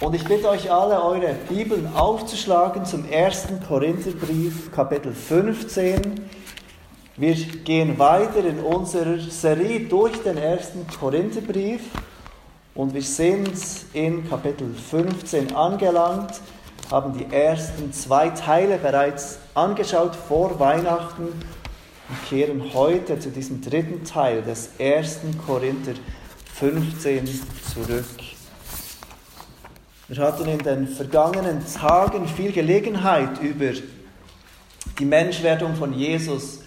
Und ich bitte euch alle, eure Bibeln aufzuschlagen zum ersten Korintherbrief, Kapitel 15. Wir gehen weiter in unserer Serie durch den ersten Korintherbrief und wir sind in Kapitel 15 angelangt, haben die ersten zwei Teile bereits angeschaut vor Weihnachten und kehren heute zu diesem dritten Teil des ersten Korinther 15 zurück. Wir hatten in den vergangenen Tagen viel Gelegenheit über die Menschwerdung von Jesus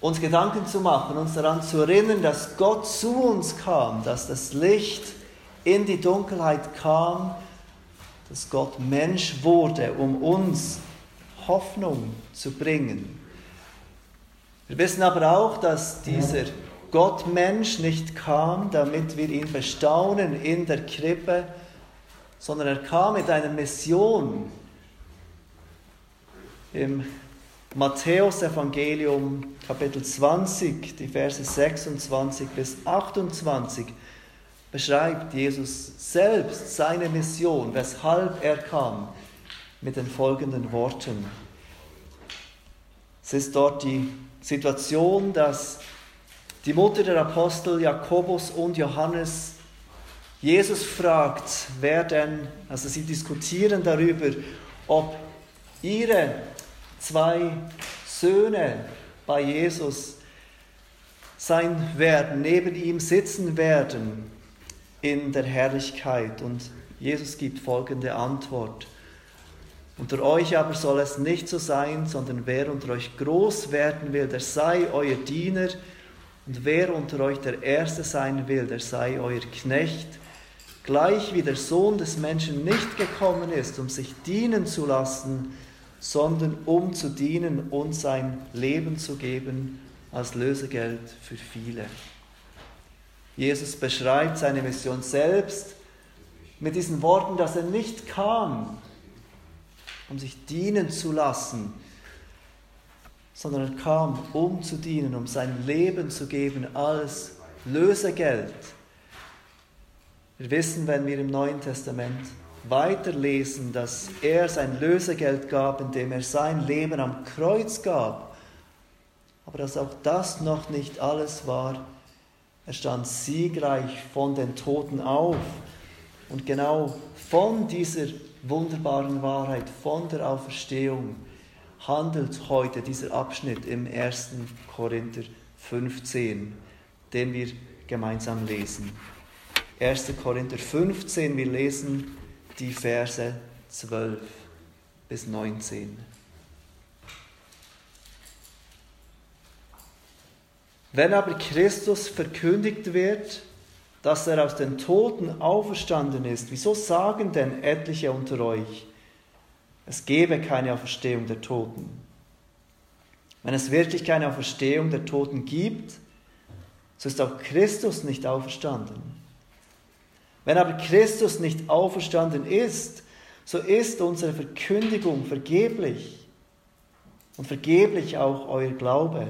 uns Gedanken zu machen, uns daran zu erinnern, dass Gott zu uns kam, dass das Licht in die Dunkelheit kam, dass Gott Mensch wurde, um uns Hoffnung zu bringen. Wir wissen aber auch, dass dieser Gottmensch nicht kam, damit wir ihn bestaunen in der Krippe, sondern er kam mit einer Mission. Im Matthäus-Evangelium, Kapitel 20, die Verse 26 bis 28, beschreibt Jesus selbst seine Mission, weshalb er kam, mit den folgenden Worten. Es ist dort die Situation, dass die Mutter der Apostel Jakobus und Johannes Jesus fragt, wer denn, also sie diskutieren darüber, ob ihre zwei Söhne bei Jesus sein werden, neben ihm sitzen werden in der Herrlichkeit. Und Jesus gibt folgende Antwort. Unter euch aber soll es nicht so sein, sondern wer unter euch groß werden will, der sei euer Diener. Und wer unter euch der Erste sein will, der sei euer Knecht gleich wie der Sohn des Menschen nicht gekommen ist, um sich dienen zu lassen, sondern um zu dienen und sein Leben zu geben als Lösegeld für viele. Jesus beschreibt seine Mission selbst mit diesen Worten, dass er nicht kam, um sich dienen zu lassen, sondern er kam, um zu dienen, um sein Leben zu geben als Lösegeld wir wissen, wenn wir im Neuen Testament weiterlesen, dass er sein Lösegeld gab, indem er sein Leben am Kreuz gab. Aber dass auch das noch nicht alles war. Er stand siegreich von den Toten auf. Und genau von dieser wunderbaren Wahrheit, von der Auferstehung, handelt heute dieser Abschnitt im 1. Korinther 15, den wir gemeinsam lesen. 1. Korinther 15, wir lesen die Verse 12 bis 19. Wenn aber Christus verkündigt wird, dass er aus den Toten auferstanden ist, wieso sagen denn etliche unter euch, es gebe keine Auferstehung der Toten? Wenn es wirklich keine Auferstehung der Toten gibt, so ist auch Christus nicht auferstanden. Wenn aber Christus nicht auferstanden ist, so ist unsere Verkündigung vergeblich und vergeblich auch euer Glaube.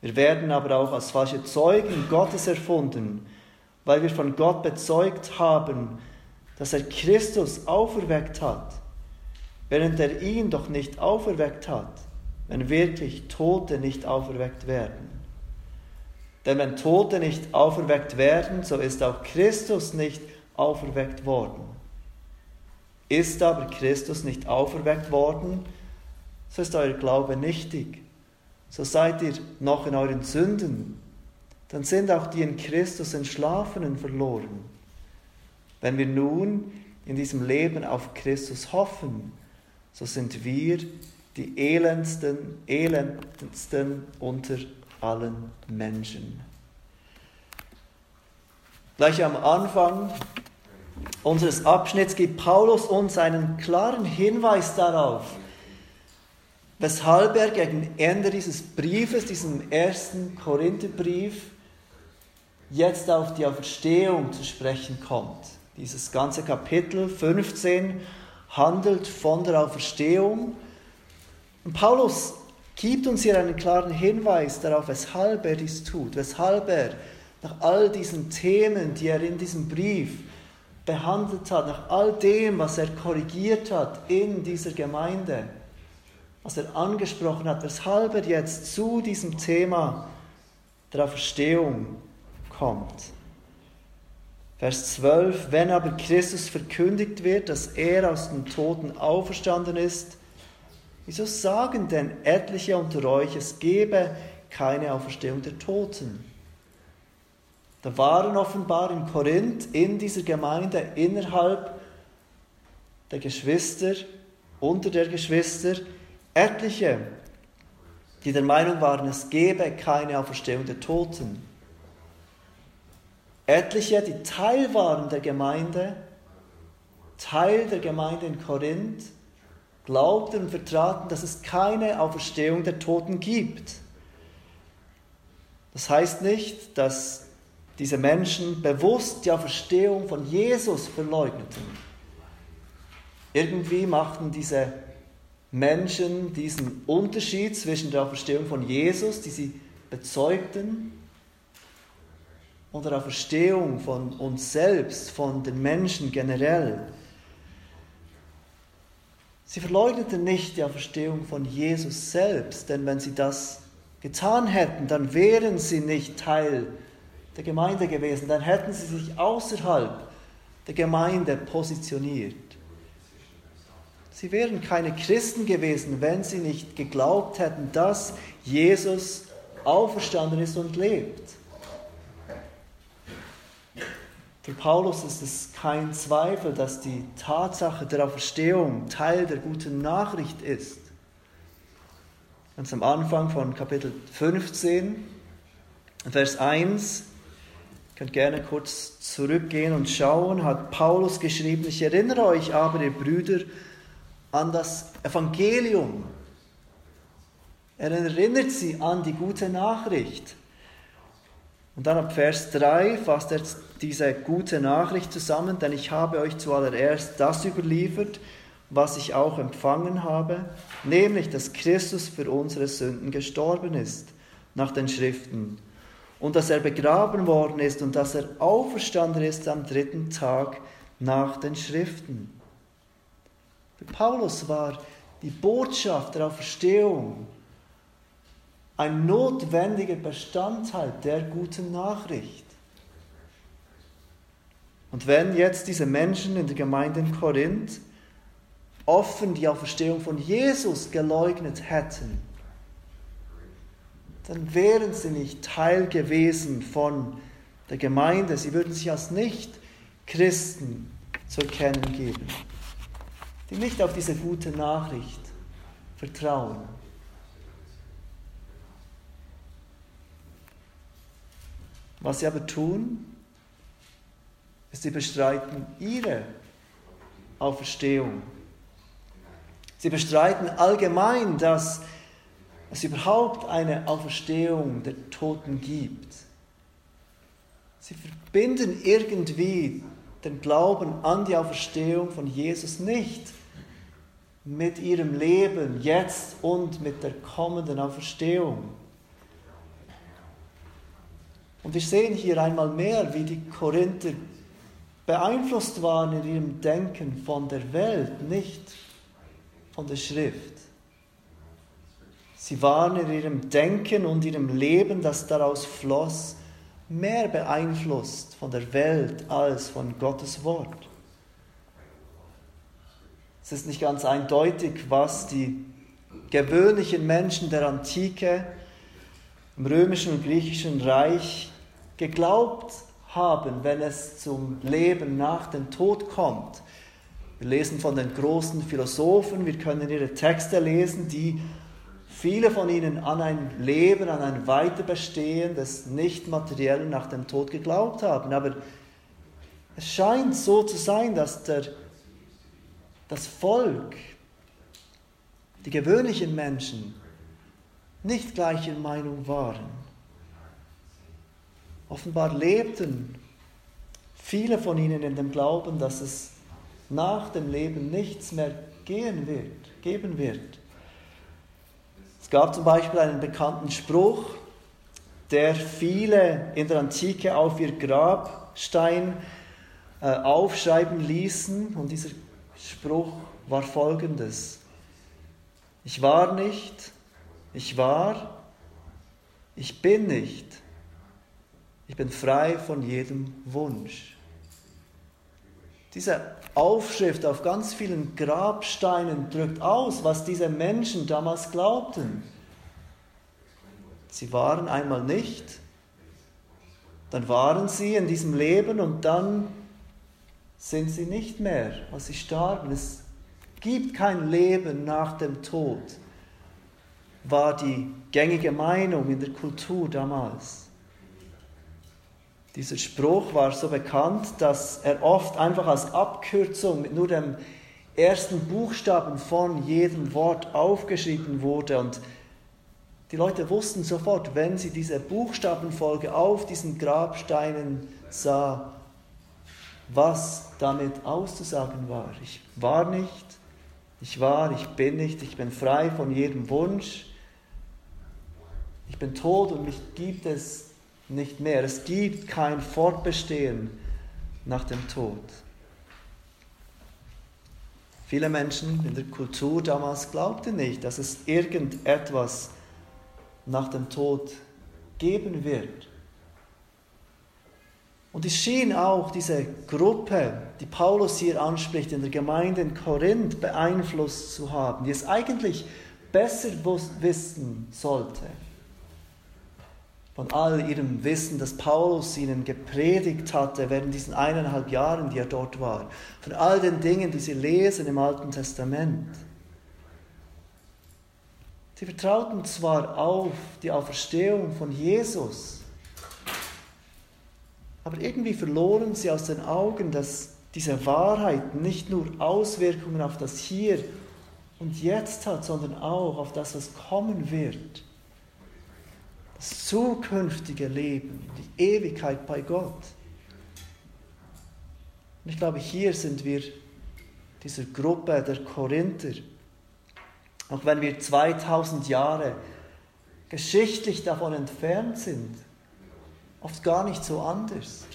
Wir werden aber auch als falsche Zeugen Gottes erfunden, weil wir von Gott bezeugt haben, dass er Christus auferweckt hat, während er ihn doch nicht auferweckt hat, wenn wirklich Tote nicht auferweckt werden. Denn wenn Tote nicht auferweckt werden, so ist auch Christus nicht auferweckt worden. Ist aber Christus nicht auferweckt worden, so ist euer Glaube nichtig. So seid ihr noch in euren Sünden. Dann sind auch die in Christus Entschlafenen verloren. Wenn wir nun in diesem Leben auf Christus hoffen, so sind wir die elendsten, elendsten unter allen Menschen. Gleich am Anfang unseres Abschnitts gibt Paulus uns einen klaren Hinweis darauf, weshalb er gegen Ende dieses Briefes, diesem ersten Korintherbrief, jetzt auf die Auferstehung zu sprechen kommt. Dieses ganze Kapitel 15 handelt von der Auferstehung. Und Paulus gibt uns hier einen klaren Hinweis darauf, weshalb er dies tut, weshalb er nach all diesen Themen, die er in diesem Brief behandelt hat, nach all dem, was er korrigiert hat in dieser Gemeinde, was er angesprochen hat, weshalb er jetzt zu diesem Thema der Auferstehung kommt. Vers 12, wenn aber Christus verkündigt wird, dass er aus den Toten auferstanden ist, wieso sagen denn etliche unter euch, es gebe keine Auferstehung der Toten? Da waren offenbar in Korinth, in dieser Gemeinde, innerhalb der Geschwister, unter der Geschwister, etliche, die der Meinung waren, es gebe keine Auferstehung der Toten. Etliche, die Teil waren der Gemeinde, Teil der Gemeinde in Korinth, glaubten und vertraten, dass es keine Auferstehung der Toten gibt. Das heißt nicht, dass diese Menschen bewusst die Auferstehung von Jesus verleugneten. Irgendwie machten diese Menschen diesen Unterschied zwischen der Auferstehung von Jesus, die sie bezeugten, und der Auferstehung von uns selbst, von den Menschen generell. Sie verleugneten nicht die Auferstehung von Jesus selbst, denn wenn sie das getan hätten, dann wären sie nicht Teil der Gemeinde gewesen, dann hätten sie sich außerhalb der Gemeinde positioniert. Sie wären keine Christen gewesen, wenn sie nicht geglaubt hätten, dass Jesus auferstanden ist und lebt. Für Paulus ist es kein Zweifel, dass die Tatsache der Auferstehung Teil der guten Nachricht ist. Ganz am Anfang von Kapitel 15, Vers 1 könnt gerne kurz zurückgehen und schauen, hat Paulus geschrieben, ich erinnere euch aber, ihr Brüder, an das Evangelium. Er erinnert sie an die gute Nachricht. Und dann ab Vers 3 fasst er diese gute Nachricht zusammen, denn ich habe euch zuallererst das überliefert, was ich auch empfangen habe, nämlich, dass Christus für unsere Sünden gestorben ist, nach den Schriften und dass er begraben worden ist und dass er auferstanden ist am dritten Tag nach den Schriften. Für Paulus war die Botschaft der Auferstehung ein notwendiger Bestandteil der guten Nachricht. Und wenn jetzt diese Menschen in der Gemeinde in Korinth offen die Auferstehung von Jesus geleugnet hätten, dann wären sie nicht Teil gewesen von der Gemeinde. Sie würden sich als Nicht-Christen zu erkennen geben, die nicht auf diese gute Nachricht vertrauen. Was sie aber tun, ist, sie bestreiten ihre Auferstehung. Sie bestreiten allgemein, dass es überhaupt eine Auferstehung der Toten gibt. Sie verbinden irgendwie den Glauben an die Auferstehung von Jesus nicht mit ihrem Leben jetzt und mit der kommenden Auferstehung. Und wir sehen hier einmal mehr, wie die Korinther beeinflusst waren in ihrem Denken von der Welt, nicht von der Schrift. Sie waren in ihrem Denken und ihrem Leben, das daraus floss, mehr beeinflusst von der Welt als von Gottes Wort. Es ist nicht ganz eindeutig, was die gewöhnlichen Menschen der Antike im römischen und griechischen Reich geglaubt haben, wenn es zum Leben nach dem Tod kommt. Wir lesen von den großen Philosophen, wir können ihre Texte lesen, die viele von ihnen an ein Leben, an ein Weiterbestehen des Nicht-Materiellen nach dem Tod geglaubt haben. Aber es scheint so zu sein, dass der, das Volk, die gewöhnlichen Menschen, nicht gleicher Meinung waren. Offenbar lebten viele von ihnen in dem Glauben, dass es nach dem Leben nichts mehr gehen wird, geben wird. Es gab zum Beispiel einen bekannten Spruch, der viele in der Antike auf ihr Grabstein äh, aufschreiben ließen. Und dieser Spruch war folgendes. Ich war nicht, ich war, ich bin nicht, ich bin frei von jedem Wunsch. Diese Aufschrift auf ganz vielen Grabsteinen drückt aus, was diese Menschen damals glaubten. Sie waren einmal nicht, dann waren sie in diesem Leben und dann sind sie nicht mehr, als sie starben. Es gibt kein Leben nach dem Tod, war die gängige Meinung in der Kultur damals. Dieser Spruch war so bekannt, dass er oft einfach als Abkürzung mit nur dem ersten Buchstaben von jedem Wort aufgeschrieben wurde. Und die Leute wussten sofort, wenn sie diese Buchstabenfolge auf diesen Grabsteinen sah, was damit auszusagen war. Ich war nicht, ich war, ich bin nicht, ich bin frei von jedem Wunsch. Ich bin tot und mich gibt es nicht mehr. Es gibt kein Fortbestehen nach dem Tod. Viele Menschen in der Kultur damals glaubten nicht, dass es irgendetwas nach dem Tod geben wird. Und es schien auch diese Gruppe, die Paulus hier anspricht, in der Gemeinde in Korinth beeinflusst zu haben, die es eigentlich besser wissen sollte von all ihrem Wissen, das Paulus ihnen gepredigt hatte während diesen eineinhalb Jahren, die er dort war, von all den Dingen, die sie lesen im Alten Testament. Sie vertrauten zwar auf die Auferstehung von Jesus, aber irgendwie verloren sie aus den Augen, dass diese Wahrheit nicht nur Auswirkungen auf das Hier und Jetzt hat, sondern auch auf das, was kommen wird das zukünftige Leben, die Ewigkeit bei Gott. Und ich glaube, hier sind wir dieser Gruppe der Korinther, auch wenn wir 2000 Jahre geschichtlich davon entfernt sind, oft gar nicht so anders.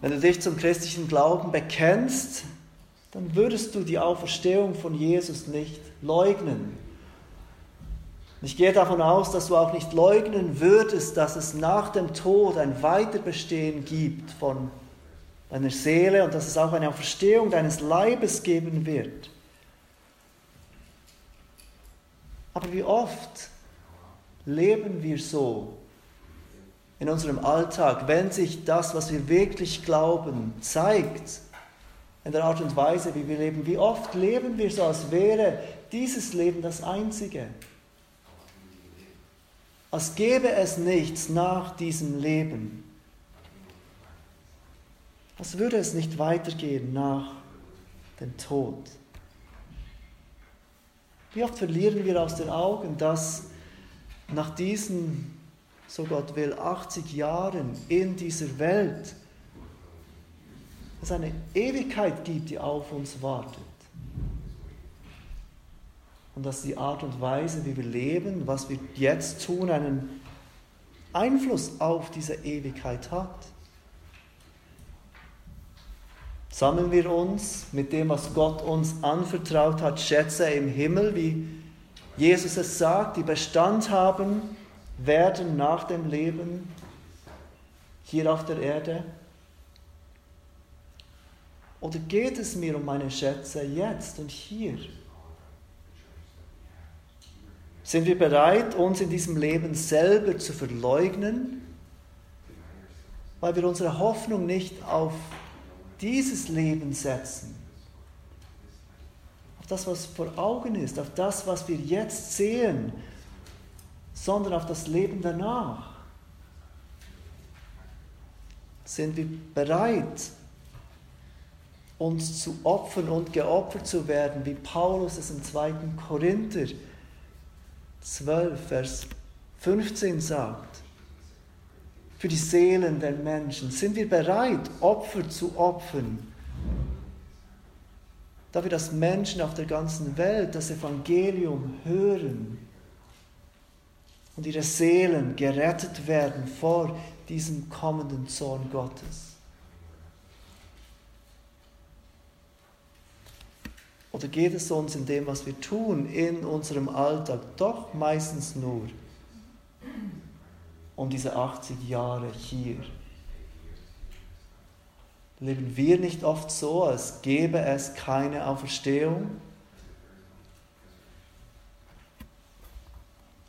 Wenn du dich zum christlichen Glauben bekennst, dann würdest du die Auferstehung von Jesus nicht leugnen. Ich gehe davon aus, dass du auch nicht leugnen würdest, dass es nach dem Tod ein Weiterbestehen gibt von deiner Seele und dass es auch eine Auferstehung deines Leibes geben wird. Aber wie oft leben wir so in unserem Alltag, wenn sich das, was wir wirklich glauben, zeigt, in der Art und Weise, wie wir leben. Wie oft leben wir so, als wäre dieses Leben das einzige als gäbe es nichts nach diesem Leben. Als würde es nicht weitergehen nach dem Tod. Wie oft verlieren wir aus den Augen, dass nach diesen, so Gott will, 80 Jahren in dieser Welt es eine Ewigkeit gibt, die auf uns wartet und dass die Art und Weise, wie wir leben, was wir jetzt tun, einen Einfluss auf diese Ewigkeit hat. Sammeln wir uns mit dem, was Gott uns anvertraut hat, Schätze im Himmel, wie Jesus es sagt, die Bestand haben werden nach dem Leben hier auf der Erde? Oder geht es mir um meine Schätze jetzt und hier? Sind wir bereit, uns in diesem Leben selber zu verleugnen, weil wir unsere Hoffnung nicht auf dieses Leben setzen, auf das, was vor Augen ist, auf das, was wir jetzt sehen, sondern auf das Leben danach? Sind wir bereit, uns zu opfern und geopfert zu werden, wie Paulus es im 2. Korinther 12, Vers 15 sagt, für die Seelen der Menschen, sind wir bereit, Opfer zu opfern, dafür, dass Menschen auf der ganzen Welt das Evangelium hören und ihre Seelen gerettet werden vor diesem kommenden Zorn Gottes. Oder geht es uns in dem, was wir tun, in unserem Alltag, doch meistens nur um diese 80 Jahre hier? Leben wir nicht oft so, als gäbe es keine Auferstehung?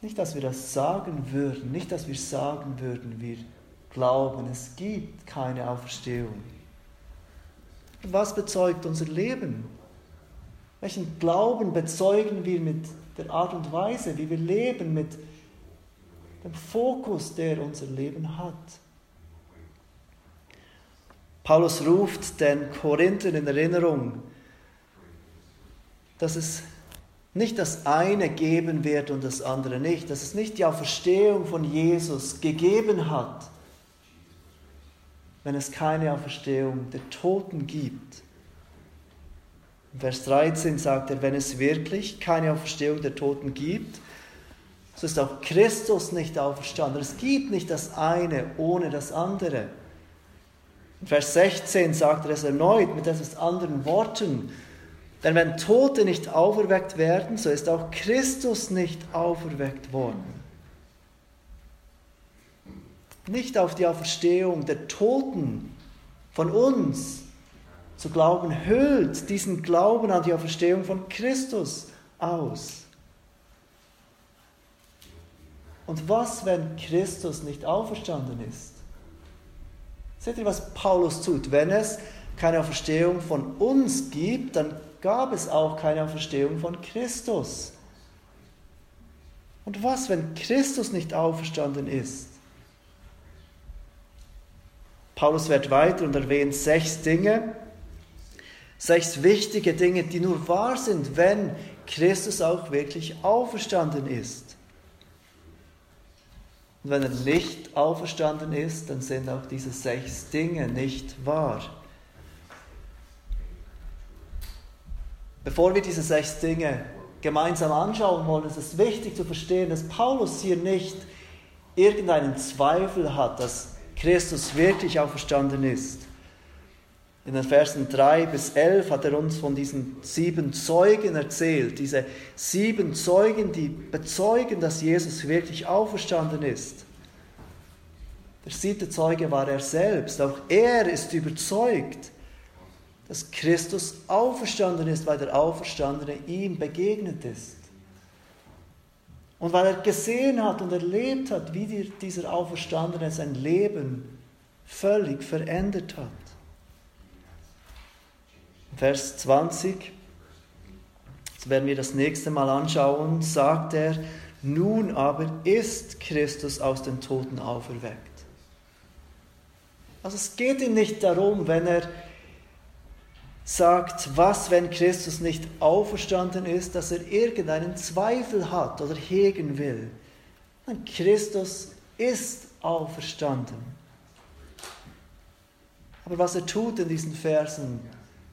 Nicht, dass wir das sagen würden, nicht, dass wir sagen würden, wir glauben, es gibt keine Auferstehung. Was bezeugt unser Leben? Welchen Glauben bezeugen wir mit der Art und Weise, wie wir leben, mit dem Fokus, der unser Leben hat? Paulus ruft den Korinthern in Erinnerung, dass es nicht das eine geben wird und das andere nicht, dass es nicht die Auferstehung von Jesus gegeben hat, wenn es keine Auferstehung der Toten gibt. Vers 13 sagt er, wenn es wirklich keine Auferstehung der Toten gibt, so ist auch Christus nicht auferstanden. Es gibt nicht das eine ohne das andere. In Vers 16 sagt er es erneut mit etwas anderen Worten. Denn wenn Tote nicht auferweckt werden, so ist auch Christus nicht auferweckt worden. Nicht auf die Auferstehung der Toten von uns zu glauben, hüllt diesen Glauben an die Auferstehung von Christus aus. Und was, wenn Christus nicht auferstanden ist? Seht ihr, was Paulus tut? Wenn es keine Auferstehung von uns gibt, dann gab es auch keine Auferstehung von Christus. Und was, wenn Christus nicht auferstanden ist? Paulus wird weiter und erwähnt sechs Dinge, sechs wichtige Dinge, die nur wahr sind, wenn Christus auch wirklich auferstanden ist. Und wenn er nicht auferstanden ist, dann sind auch diese sechs Dinge nicht wahr. Bevor wir diese sechs Dinge gemeinsam anschauen wollen, ist es wichtig zu verstehen, dass Paulus hier nicht irgendeinen Zweifel hat, dass Christus wirklich auferstanden ist. In den Versen 3 bis 11 hat er uns von diesen sieben Zeugen erzählt. Diese sieben Zeugen, die bezeugen, dass Jesus wirklich auferstanden ist. Der siebte Zeuge war er selbst. Auch er ist überzeugt, dass Christus auferstanden ist, weil der Auferstandene ihm begegnet ist. Und weil er gesehen hat und erlebt hat, wie dieser Auferstandene sein Leben völlig verändert hat. Vers 20, das werden wir das nächste Mal anschauen, sagt er, nun aber ist Christus aus den Toten auferweckt. Also es geht ihm nicht darum, wenn er sagt, was, wenn Christus nicht auferstanden ist, dass er irgendeinen Zweifel hat oder hegen will. Nein, Christus ist auferstanden. Aber was er tut in diesen Versen,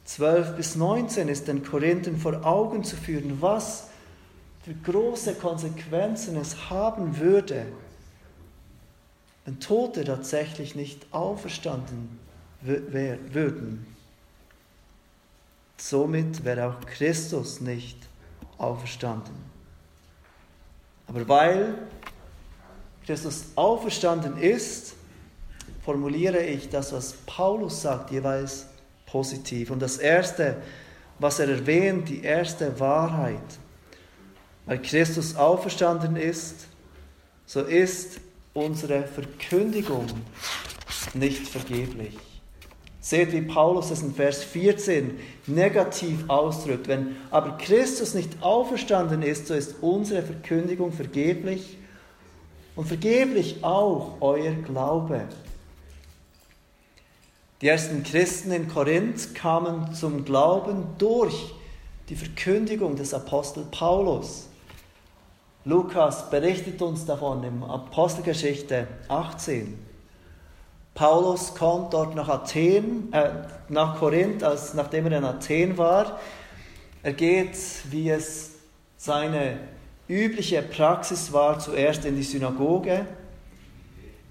12 bis 19 ist den Korinthern vor Augen zu führen, was für große Konsequenzen es haben würde, wenn Tote tatsächlich nicht auferstanden würden. Somit wäre auch Christus nicht auferstanden. Aber weil Christus auferstanden ist, formuliere ich das, was Paulus sagt, jeweils positiv. Und das Erste, was er erwähnt, die erste Wahrheit, weil Christus auferstanden ist, so ist unsere Verkündigung nicht vergeblich. Seht, wie Paulus es in Vers 14 negativ ausdrückt. Wenn aber Christus nicht auferstanden ist, so ist unsere Verkündigung vergeblich und vergeblich auch euer Glaube. Die ersten Christen in Korinth kamen zum Glauben durch die Verkündigung des Apostel Paulus. Lukas berichtet uns davon im Apostelgeschichte 18. Paulus kommt dort nach Athen, äh, nach Korinth, als, nachdem er in Athen war. Er geht, wie es seine übliche Praxis war, zuerst in die Synagoge.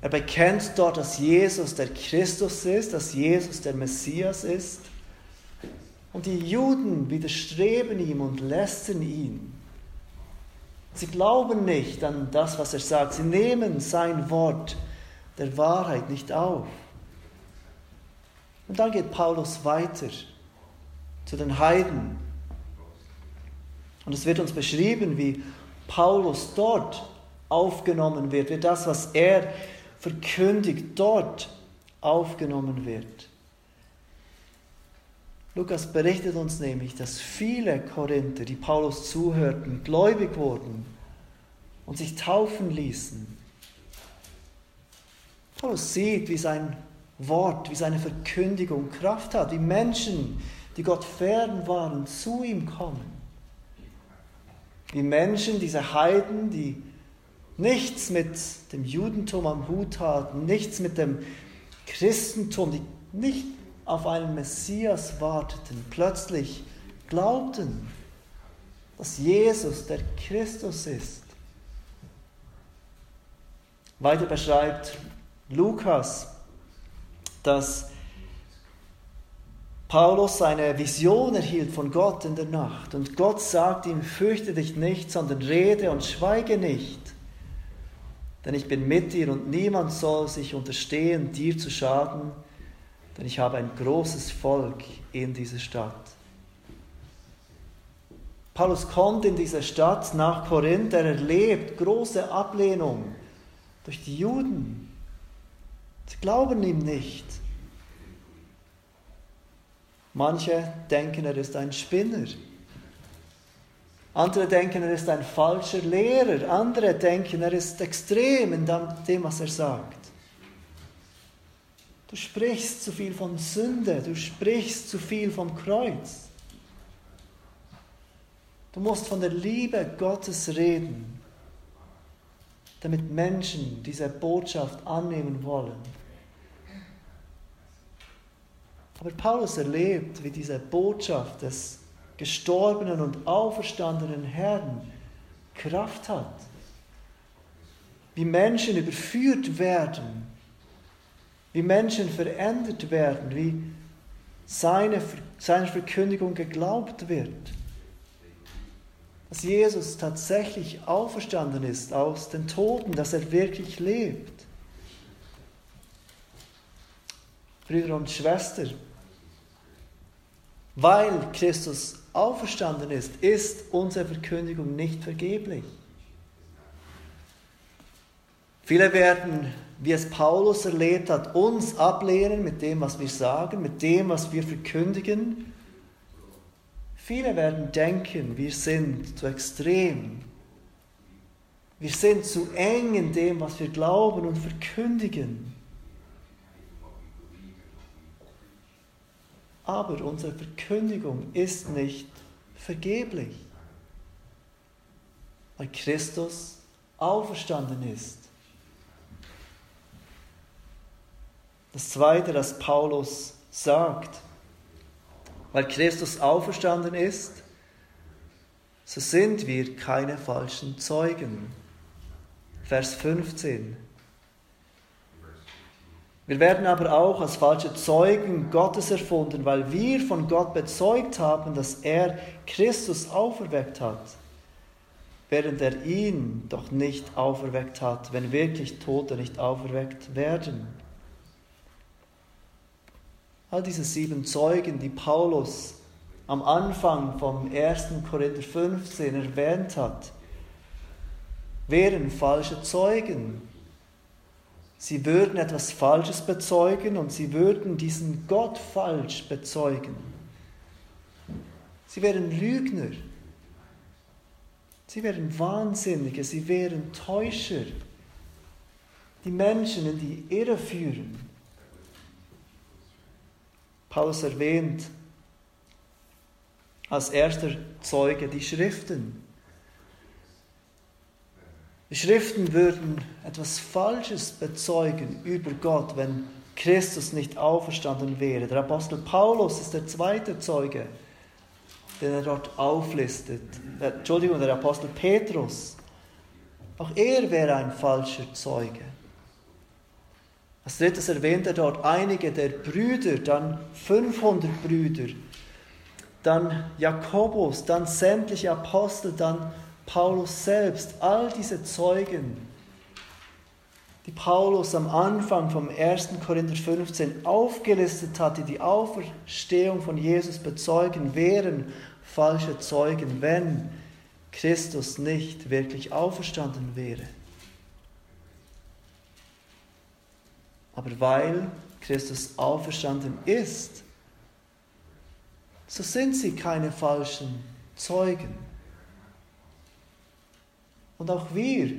Er bekennt dort, dass Jesus der Christus ist, dass Jesus der Messias ist. Und die Juden widerstreben ihm und lästern ihn. Sie glauben nicht an das, was er sagt. Sie nehmen sein Wort der Wahrheit nicht auf. Und dann geht Paulus weiter zu den Heiden. Und es wird uns beschrieben, wie Paulus dort aufgenommen wird, wie das, was er verkündigt, dort aufgenommen wird. Lukas berichtet uns nämlich, dass viele Korinther, die Paulus zuhörten, gläubig wurden und sich taufen ließen. Paulus sieht, wie sein Wort, wie seine Verkündigung Kraft hat, wie Menschen, die Gott fern waren, zu ihm kommen. Wie Menschen, diese Heiden, die nichts mit dem Judentum am Hut hatten, nichts mit dem Christentum, die nicht auf einen Messias warteten, plötzlich glaubten, dass Jesus der Christus ist. Weiter beschreibt Lukas, dass Paulus seine Vision erhielt von Gott in der Nacht und Gott sagt ihm, fürchte dich nicht, sondern rede und schweige nicht, denn ich bin mit dir und niemand soll sich unterstehen, dir zu schaden, denn ich habe ein großes Volk in dieser Stadt. Paulus kommt in diese Stadt nach Korinth, er erlebt große Ablehnung durch die Juden. Sie glauben ihm nicht. Manche denken, er ist ein Spinner. Andere denken, er ist ein falscher Lehrer. Andere denken, er ist extrem in dem, was er sagt. Du sprichst zu viel von Sünde, du sprichst zu viel vom Kreuz. Du musst von der Liebe Gottes reden, damit Menschen diese Botschaft annehmen wollen. Aber Paulus erlebt, wie diese Botschaft des gestorbenen und auferstandenen Herrn Kraft hat. Wie Menschen überführt werden wie Menschen verändert werden, wie seine, seine Verkündigung geglaubt wird. Dass Jesus tatsächlich auferstanden ist aus den Toten, dass er wirklich lebt. Brüder und Schwestern, weil Christus auferstanden ist, ist unsere Verkündigung nicht vergeblich. Viele werden wie es Paulus erlebt hat, uns ablehnen mit dem, was wir sagen, mit dem, was wir verkündigen. Viele werden denken, wir sind zu extrem. Wir sind zu eng in dem, was wir glauben und verkündigen. Aber unsere Verkündigung ist nicht vergeblich, weil Christus auferstanden ist. Das Zweite, das Paulus sagt, weil Christus auferstanden ist, so sind wir keine falschen Zeugen. Vers 15. Wir werden aber auch als falsche Zeugen Gottes erfunden, weil wir von Gott bezeugt haben, dass er Christus auferweckt hat, während er ihn doch nicht auferweckt hat, wenn wirklich Tote nicht auferweckt werden. All diese sieben Zeugen, die Paulus am Anfang vom 1. Korinther 15 erwähnt hat, wären falsche Zeugen. Sie würden etwas Falsches bezeugen und sie würden diesen Gott falsch bezeugen. Sie wären Lügner. Sie wären Wahnsinnige, sie wären Täuscher, die Menschen in die Irre führen. Paulus erwähnt als erster Zeuge die Schriften. Die Schriften würden etwas Falsches bezeugen über Gott, wenn Christus nicht auferstanden wäre. Der Apostel Paulus ist der zweite Zeuge. den er dort auflistet. Äh, Entschuldigung, der Apostel Petrus. Auch er wäre ein falscher Zeuge. Als drittes erwähnt er dort einige der Brüder, dann 500 Brüder, dann Jakobus, dann sämtliche Apostel, dann Paulus selbst, all diese Zeugen, die Paulus am Anfang vom 1. Korinther 15 aufgelistet hat, die die Auferstehung von Jesus bezeugen, wären falsche Zeugen, wenn Christus nicht wirklich auferstanden wäre. Aber weil Christus auferstanden ist, so sind sie keine falschen Zeugen. Und auch wir,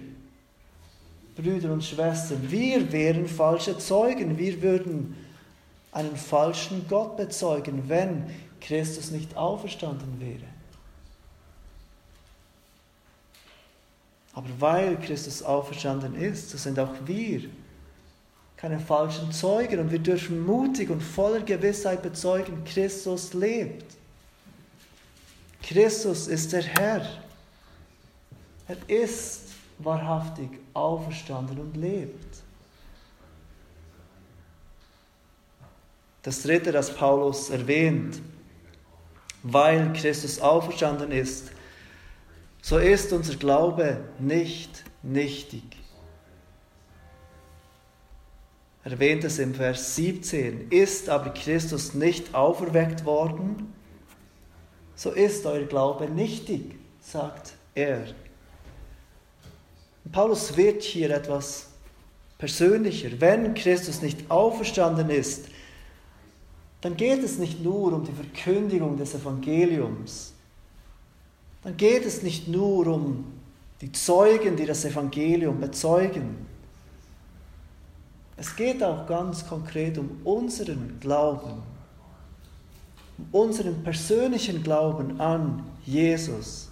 Brüder und Schwestern, wir wären falsche Zeugen. Wir würden einen falschen Gott bezeugen, wenn Christus nicht auferstanden wäre. Aber weil Christus auferstanden ist, so sind auch wir keine falschen Zeugen und wir dürfen mutig und voller Gewissheit bezeugen, Christus lebt. Christus ist der Herr. Er ist wahrhaftig auferstanden und lebt. Das dritte, das Paulus erwähnt, weil Christus auferstanden ist, so ist unser Glaube nicht nichtig. Er erwähnt es im Vers 17. Ist aber Christus nicht auferweckt worden, so ist euer Glaube nichtig, sagt er. Paulus wird hier etwas persönlicher. Wenn Christus nicht auferstanden ist, dann geht es nicht nur um die Verkündigung des Evangeliums. Dann geht es nicht nur um die Zeugen, die das Evangelium bezeugen. Es geht auch ganz konkret um unseren Glauben, um unseren persönlichen Glauben an Jesus.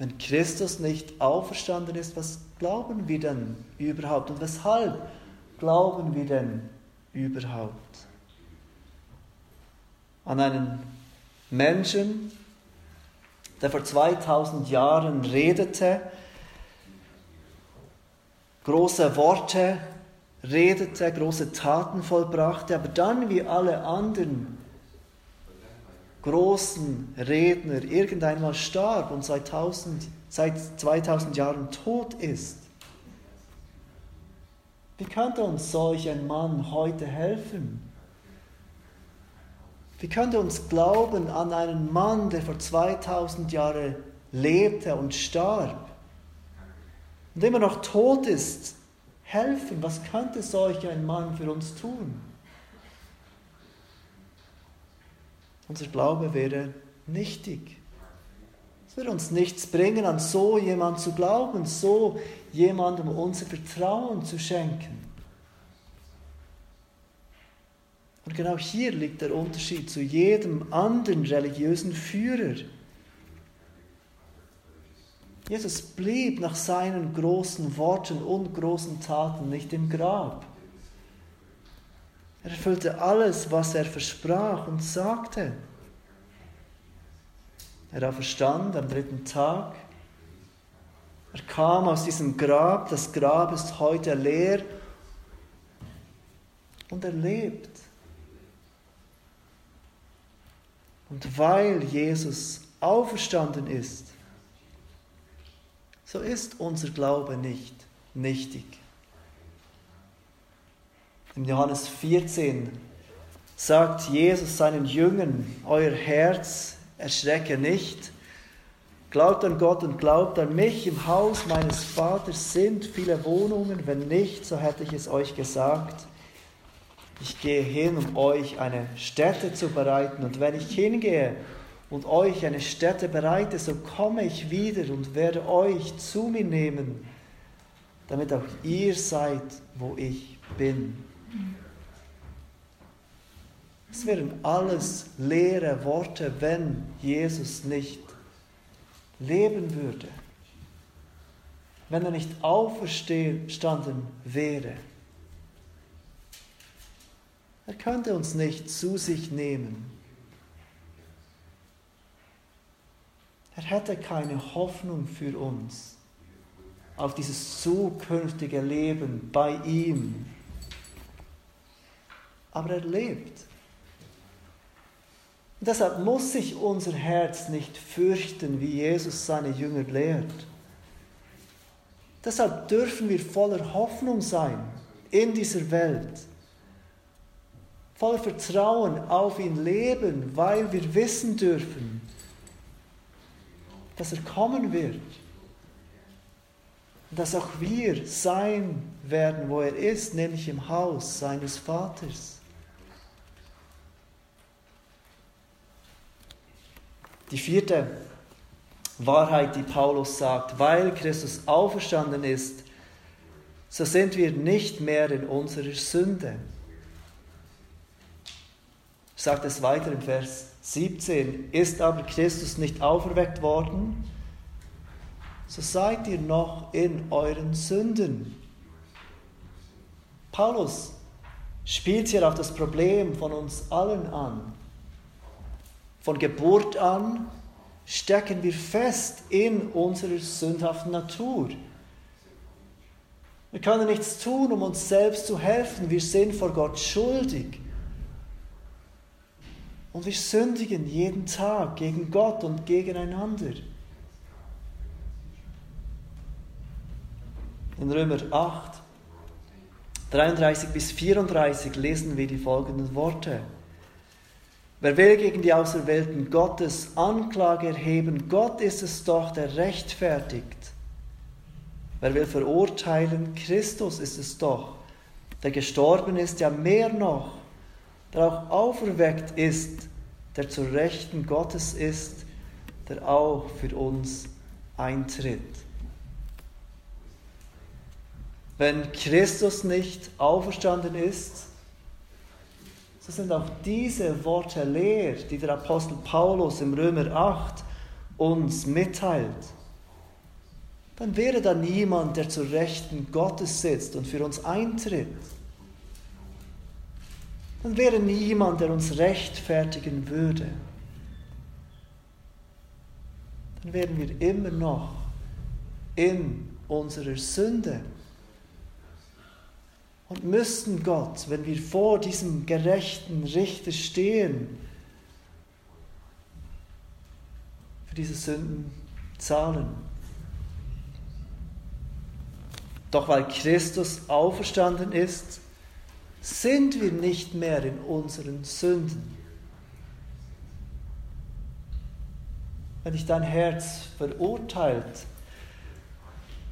Wenn Christus nicht auferstanden ist, was glauben wir denn überhaupt und weshalb glauben wir denn überhaupt? An einen Menschen, der vor 2000 Jahren redete, große Worte redete, große Taten vollbrachte, aber dann wie alle anderen großen Redner irgendeinmal starb und seit, 1000, seit 2000 Jahren tot ist. Wie könnte uns solch ein Mann heute helfen? Wie könnte uns glauben an einen Mann, der vor 2000 Jahren lebte und starb und immer noch tot ist, helfen? Was könnte solch ein Mann für uns tun? Unser Glaube wäre nichtig. Es würde uns nichts bringen, an so jemand zu glauben, so jemandem unser Vertrauen zu schenken. Und genau hier liegt der Unterschied zu jedem anderen religiösen Führer. Jesus blieb nach seinen großen Worten und großen Taten nicht im Grab. Er erfüllte alles, was er versprach und sagte. Er verstand am dritten Tag. Er kam aus diesem Grab. Das Grab ist heute leer. Und er lebt. Und weil Jesus auferstanden ist, so ist unser Glaube nicht nichtig. In Johannes 14 sagt Jesus seinen Jüngern, euer Herz erschrecke nicht, glaubt an Gott und glaubt an mich, im Haus meines Vaters sind viele Wohnungen, wenn nicht, so hätte ich es euch gesagt. Ich gehe hin, um euch eine Stätte zu bereiten, und wenn ich hingehe und euch eine Stätte bereite, so komme ich wieder und werde euch zu mir nehmen, damit auch ihr seid, wo ich bin. Es wären alles leere Worte, wenn Jesus nicht leben würde, wenn er nicht auferstanden wäre. Er könnte uns nicht zu sich nehmen. er hätte keine Hoffnung für uns auf dieses zukünftige Leben bei ihm. Aber er lebt. Und deshalb muss sich unser Herz nicht fürchten, wie Jesus seine Jünger lehrt. Deshalb dürfen wir voller Hoffnung sein in dieser Welt, voller Vertrauen auf ihn leben, weil wir wissen dürfen, dass er kommen wird dass auch wir sein werden, wo er ist, nämlich im Haus seines Vaters. Die vierte Wahrheit, die Paulus sagt, weil Christus auferstanden ist, so sind wir nicht mehr in unserer Sünde. Sagt es weiter im Vers 17, ist aber Christus nicht auferweckt worden, so seid ihr noch in euren Sünden. Paulus spielt hier auf das Problem von uns allen an. Von Geburt an stecken wir fest in unserer sündhaften Natur. Wir können nichts tun, um uns selbst zu helfen. Wir sind vor Gott schuldig. Und wir sündigen jeden Tag gegen Gott und gegeneinander. In Römer 8, 33 bis 34 lesen wir die folgenden Worte. Wer will gegen die Auserwählten Gottes Anklage erheben, Gott ist es doch, der rechtfertigt. Wer will verurteilen, Christus ist es doch, der gestorben ist, ja mehr noch, der auch auferweckt ist, der zur Rechten Gottes ist, der auch für uns eintritt. Wenn Christus nicht auferstanden ist, sind auch diese Worte leer, die der Apostel Paulus im Römer 8 uns mitteilt. Dann wäre da niemand, der zur Rechten Gottes sitzt und für uns eintritt. Dann wäre niemand, der uns rechtfertigen würde. Dann wären wir immer noch in unserer Sünde und müssten Gott, wenn wir vor diesem gerechten Richter stehen, für diese Sünden zahlen. Doch weil Christus auferstanden ist, sind wir nicht mehr in unseren Sünden. Wenn dich dein Herz verurteilt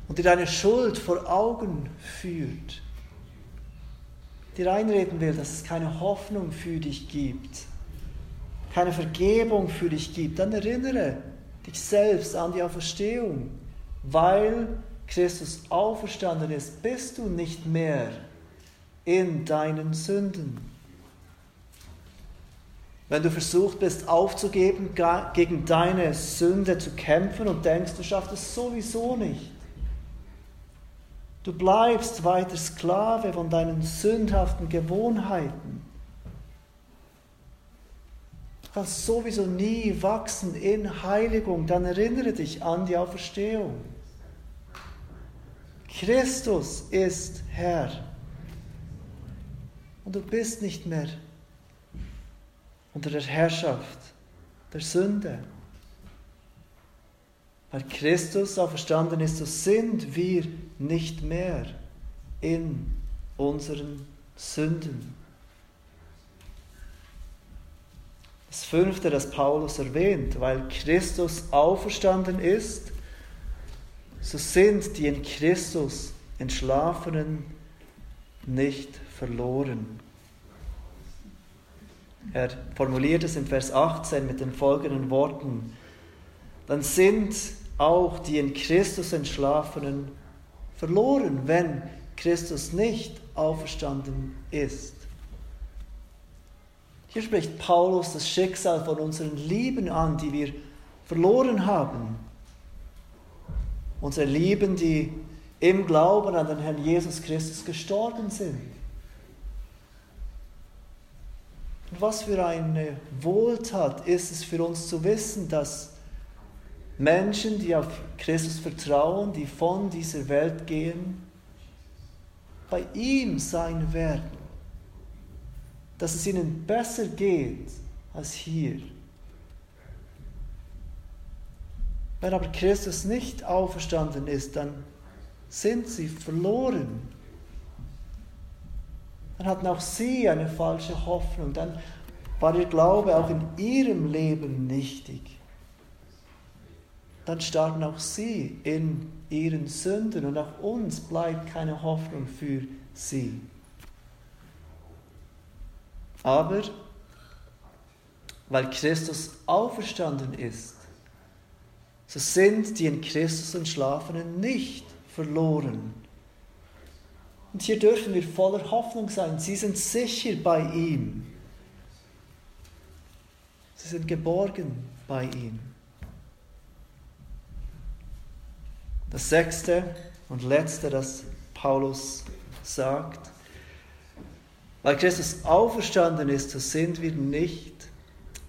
und dir deine Schuld vor Augen führt, dir einreden will, dass es keine Hoffnung für dich gibt, keine Vergebung für dich gibt, dann erinnere dich selbst an die Auferstehung. Weil Christus auferstanden ist, bist du nicht mehr in deinen Sünden. Wenn du versucht bist aufzugeben, gegen deine Sünde zu kämpfen und denkst, du schaffst es sowieso nicht, Du bleibst weiter Sklave von deinen sündhaften Gewohnheiten. Du kannst sowieso nie wachsen in Heiligung. Dann erinnere dich an die Auferstehung. Christus ist Herr. Und du bist nicht mehr unter der Herrschaft der Sünde. Weil Christus auferstanden ist, so sind wir nicht mehr in unseren Sünden. Das fünfte, das Paulus erwähnt, weil Christus auferstanden ist, so sind die in Christus Entschlafenen nicht verloren. Er formuliert es im Vers 18 mit den folgenden Worten. Dann sind auch die in Christus Entschlafenen verloren, wenn Christus nicht auferstanden ist. Hier spricht Paulus das Schicksal von unseren Lieben an, die wir verloren haben. Unsere Lieben, die im Glauben an den Herrn Jesus Christus gestorben sind. Und was für eine Wohltat ist es für uns zu wissen, dass Menschen, die auf Christus vertrauen, die von dieser Welt gehen, bei ihm sein werden. Dass es ihnen besser geht als hier. Wenn aber Christus nicht auferstanden ist, dann sind sie verloren. Dann hatten auch sie eine falsche Hoffnung. Dann war ihr Glaube auch in ihrem Leben nichtig dann starben auch sie in ihren Sünden und auch uns bleibt keine Hoffnung für sie. Aber weil Christus auferstanden ist, so sind die in Christus Entschlafenen nicht verloren. Und hier dürfen wir voller Hoffnung sein. Sie sind sicher bei ihm. Sie sind geborgen bei ihm. Das sechste und letzte, das Paulus sagt, weil Christus auferstanden ist, so sind wir nicht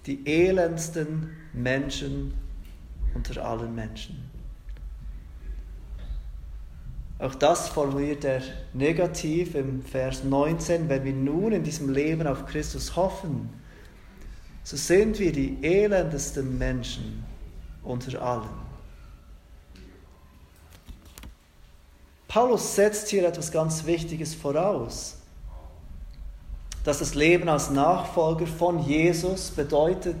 die elendsten Menschen unter allen Menschen. Auch das formuliert er negativ im Vers 19. Wenn wir nun in diesem Leben auf Christus hoffen, so sind wir die elendesten Menschen unter allen. Paulus setzt hier etwas ganz Wichtiges voraus, dass das Leben als Nachfolger von Jesus bedeutet,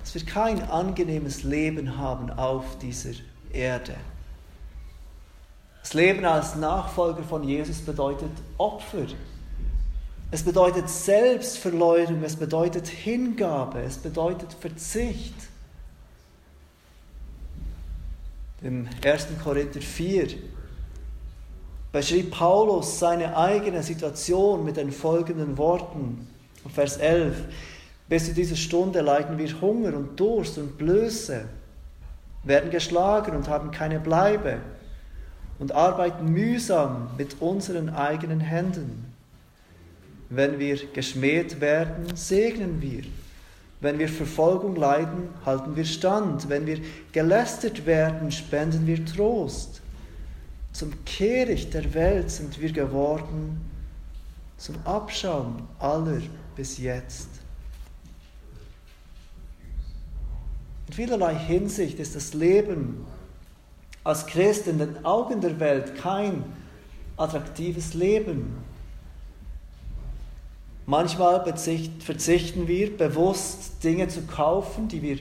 dass wir kein angenehmes Leben haben auf dieser Erde. Das Leben als Nachfolger von Jesus bedeutet Opfer. Es bedeutet Selbstverleugnung, es bedeutet Hingabe, es bedeutet Verzicht. Im 1. Korinther 4 beschrieb Paulus seine eigene Situation mit den folgenden Worten. Vers 11. Bis zu dieser Stunde leiden wir Hunger und Durst und Blöße, werden geschlagen und haben keine Bleibe und arbeiten mühsam mit unseren eigenen Händen. Wenn wir geschmäht werden, segnen wir wenn wir Verfolgung leiden, halten wir stand. Wenn wir gelästert werden, spenden wir Trost. Zum Kehricht der Welt sind wir geworden, zum Abschaum aller bis jetzt. In vielerlei Hinsicht ist das Leben als Christ in den Augen der Welt kein attraktives Leben. Manchmal verzichten wir bewusst Dinge zu kaufen, die wir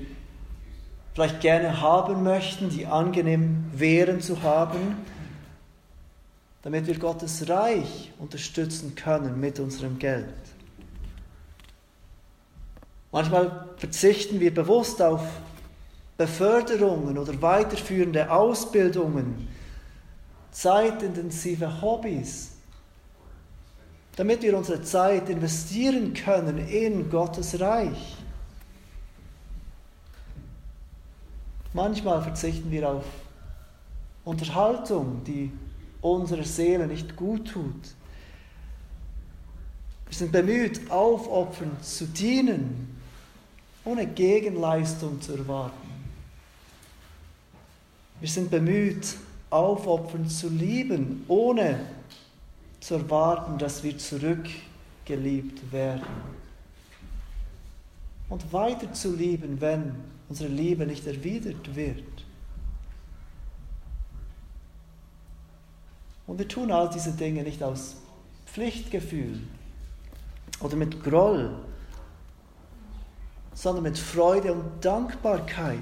vielleicht gerne haben möchten, die angenehm wären zu haben, damit wir Gottes Reich unterstützen können mit unserem Geld. Manchmal verzichten wir bewusst auf Beförderungen oder weiterführende Ausbildungen, zeitintensive Hobbys, damit wir unsere Zeit investieren können in Gottes Reich. Manchmal verzichten wir auf Unterhaltung, die unserer Seele nicht gut tut. Wir sind bemüht, aufopfernd zu dienen, ohne Gegenleistung zu erwarten. Wir sind bemüht, aufopfernd zu lieben, ohne zu erwarten, dass wir zurückgeliebt werden. Und weiter zu lieben, wenn unsere Liebe nicht erwidert wird. Und wir tun all diese Dinge nicht aus Pflichtgefühl oder mit Groll, sondern mit Freude und Dankbarkeit.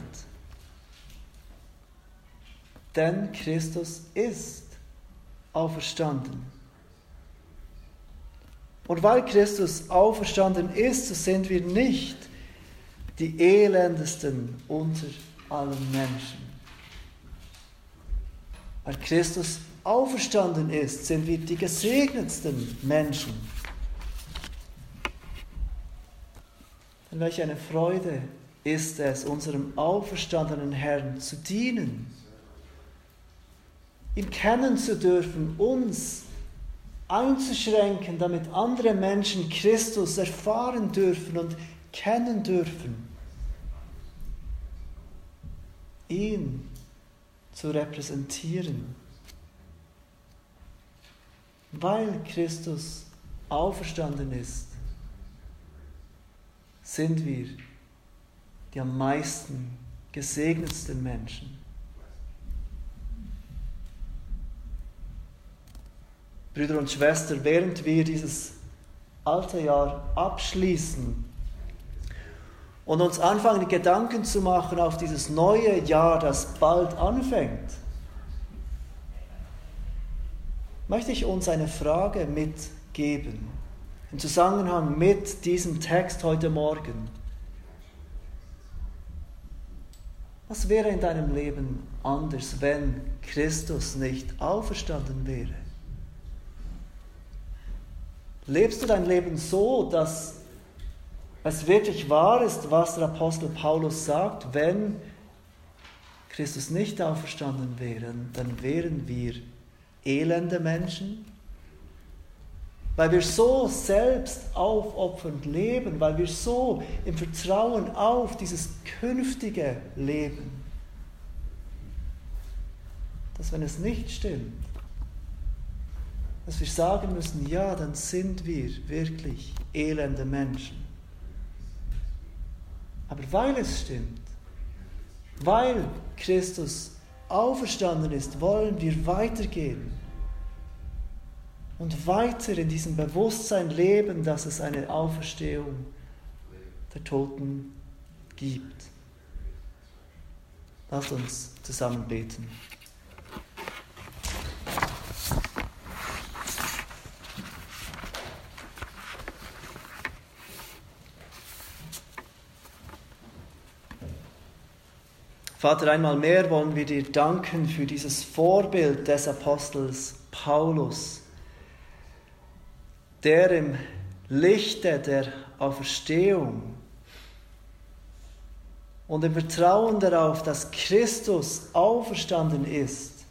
Denn Christus ist auferstanden. Und weil Christus auferstanden ist, so sind wir nicht die elendesten unter allen Menschen. Weil Christus auferstanden ist, sind wir die gesegnetsten Menschen. Und welch eine Freude ist es, unserem auferstandenen Herrn zu dienen, ihn kennen zu dürfen, uns einzuschränken, damit andere Menschen Christus erfahren dürfen und kennen dürfen. ihn zu repräsentieren. Weil Christus auferstanden ist, sind wir die am meisten gesegnetsten Menschen. Brüder und Schwestern, während wir dieses alte Jahr abschließen und uns anfangen, Gedanken zu machen auf dieses neue Jahr, das bald anfängt, möchte ich uns eine Frage mitgeben im Zusammenhang mit diesem Text heute Morgen. Was wäre in deinem Leben anders, wenn Christus nicht auferstanden wäre? Lebst du dein Leben so, dass es wirklich wahr ist, was der Apostel Paulus sagt, wenn Christus nicht auferstanden wäre, dann wären wir elende Menschen, weil wir so selbst aufopfernd leben, weil wir so im Vertrauen auf dieses künftige Leben, dass wenn es nicht stimmt, dass wir sagen müssen, ja, dann sind wir wirklich elende Menschen. Aber weil es stimmt, weil Christus auferstanden ist, wollen wir weitergehen und weiter in diesem Bewusstsein leben, dass es eine Auferstehung der Toten gibt. Lasst uns zusammen beten. Vater, einmal mehr wollen wir dir danken für dieses Vorbild des Apostels Paulus, der im Lichte der Auferstehung und im Vertrauen darauf, dass Christus auferstanden ist,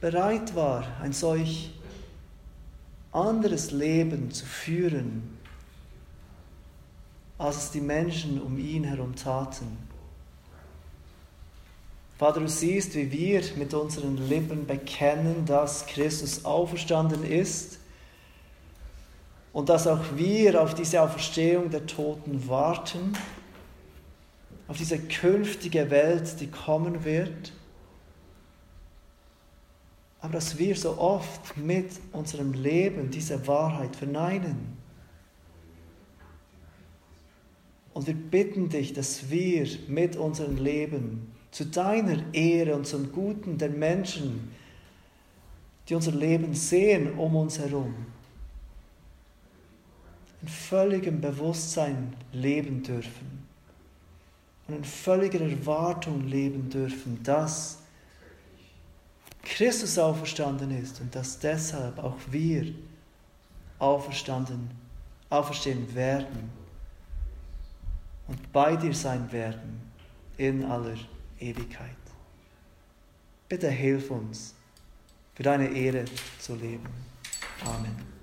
bereit war, ein solch anderes Leben zu führen, als es die Menschen um ihn herum taten. Vater, du siehst, wie wir mit unseren Lippen bekennen, dass Christus auferstanden ist und dass auch wir auf diese Auferstehung der Toten warten, auf diese künftige Welt, die kommen wird. Aber dass wir so oft mit unserem Leben diese Wahrheit verneinen. Und wir bitten dich, dass wir mit unserem Leben zu deiner Ehre und zum Guten der Menschen, die unser Leben sehen um uns herum, in völligem Bewusstsein leben dürfen und in völliger Erwartung leben dürfen, dass Christus auferstanden ist und dass deshalb auch wir auferstanden, auferstehen werden und bei dir sein werden in aller Ewigkeit. Bitte hilf uns, für deine Ehre zu leben. Amen.